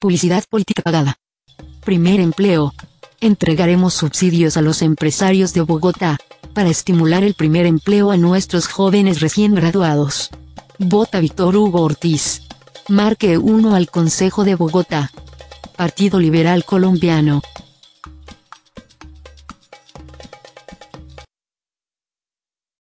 Publicidad política pagada. Primer empleo. Entregaremos subsidios a los empresarios de Bogotá, para estimular el primer empleo a nuestros jóvenes recién graduados. Vota Víctor Hugo Ortiz. Marque 1 al Consejo de Bogotá. Partido Liberal Colombiano.